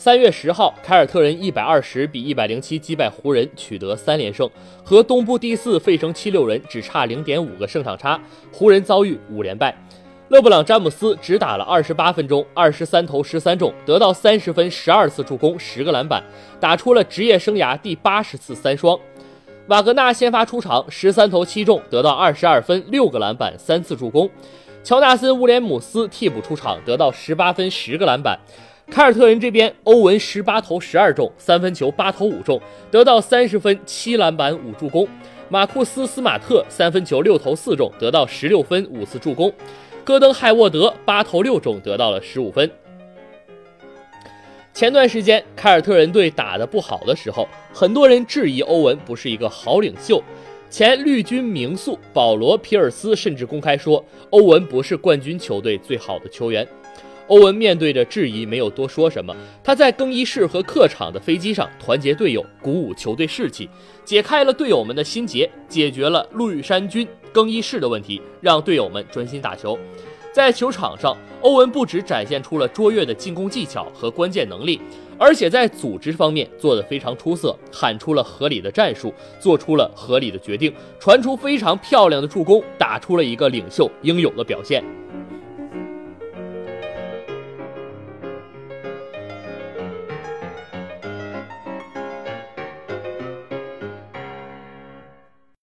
三月十号，凯尔特人一百二十比一百零七击败湖人，取得三连胜，和东部第四费城七六人只差零点五个胜场差。湖人遭遇五连败。勒布朗·詹姆斯只打了二十八分钟，二十三投十三中，得到三十分、十二次助攻、十个篮板，打出了职业生涯第八十次三双。瓦格纳先发出场，十三投七中，得到二十二分、六个篮板、三次助攻。乔纳森·乌连姆斯替补出场，得到十八分、十个篮板。凯尔特人这边，欧文十八投十二中，三分球八投五中，得到三十分、七篮板、五助攻。马库斯·斯马特三分球六投四中，得到十六分、五次助攻。戈登·海沃德八投六中，得到了十五分。前段时间凯尔特人队打得不好的时候，很多人质疑欧文不是一个好领袖。前绿军名宿保罗·皮尔斯甚至公开说，欧文不是冠军球队最好的球员。欧文面对着质疑，没有多说什么。他在更衣室和客场的飞机上团结队友，鼓舞球队士气，解开了队友们的心结，解决了绿衫军更衣室的问题，让队友们专心打球。在球场上，欧文不止展现出了卓越的进攻技巧和关键能力，而且在组织方面做得非常出色，喊出了合理的战术，做出了合理的决定，传出非常漂亮的助攻，打出了一个领袖应有的表现。